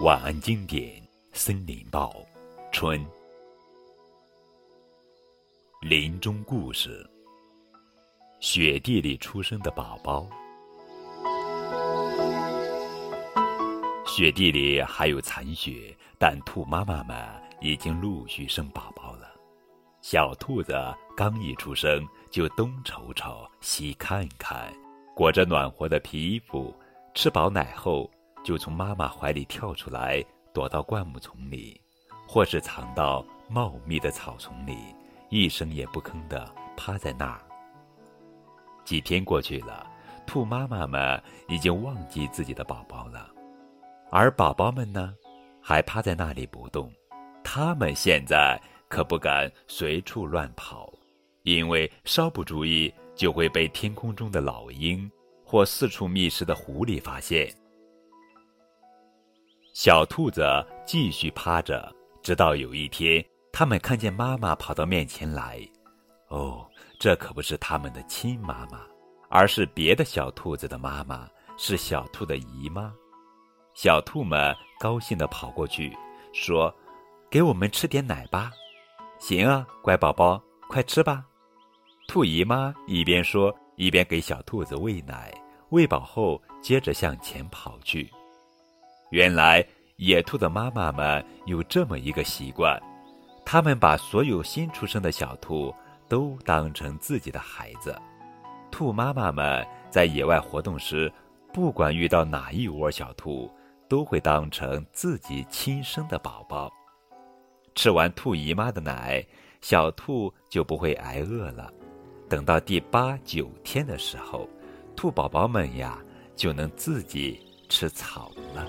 晚安经典《森林报》春林中故事。雪地里出生的宝宝，雪地里还有残雪，但兔妈妈们已经陆续生宝宝了。小兔子刚一出生，就东瞅瞅，西看看，裹着暖和的皮衣服，吃饱奶后。就从妈妈怀里跳出来，躲到灌木丛里，或是藏到茂密的草丛里，一声也不吭地趴在那儿。几天过去了，兔妈妈们已经忘记自己的宝宝了，而宝宝们呢，还趴在那里不动。他们现在可不敢随处乱跑，因为稍不注意就会被天空中的老鹰或四处觅食的狐狸发现。小兔子继续趴着，直到有一天，他们看见妈妈跑到面前来。哦，这可不是他们的亲妈妈，而是别的小兔子的妈妈，是小兔的姨妈。小兔们高兴地跑过去，说：“给我们吃点奶吧。”“行啊，乖宝宝，快吃吧。”兔姨妈一边说，一边给小兔子喂奶。喂饱后，接着向前跑去。原来野兔的妈妈们有这么一个习惯，他们把所有新出生的小兔都当成自己的孩子。兔妈妈们在野外活动时，不管遇到哪一窝小兔，都会当成自己亲生的宝宝。吃完兔姨妈的奶，小兔就不会挨饿了。等到第八九天的时候，兔宝宝们呀，就能自己吃草了。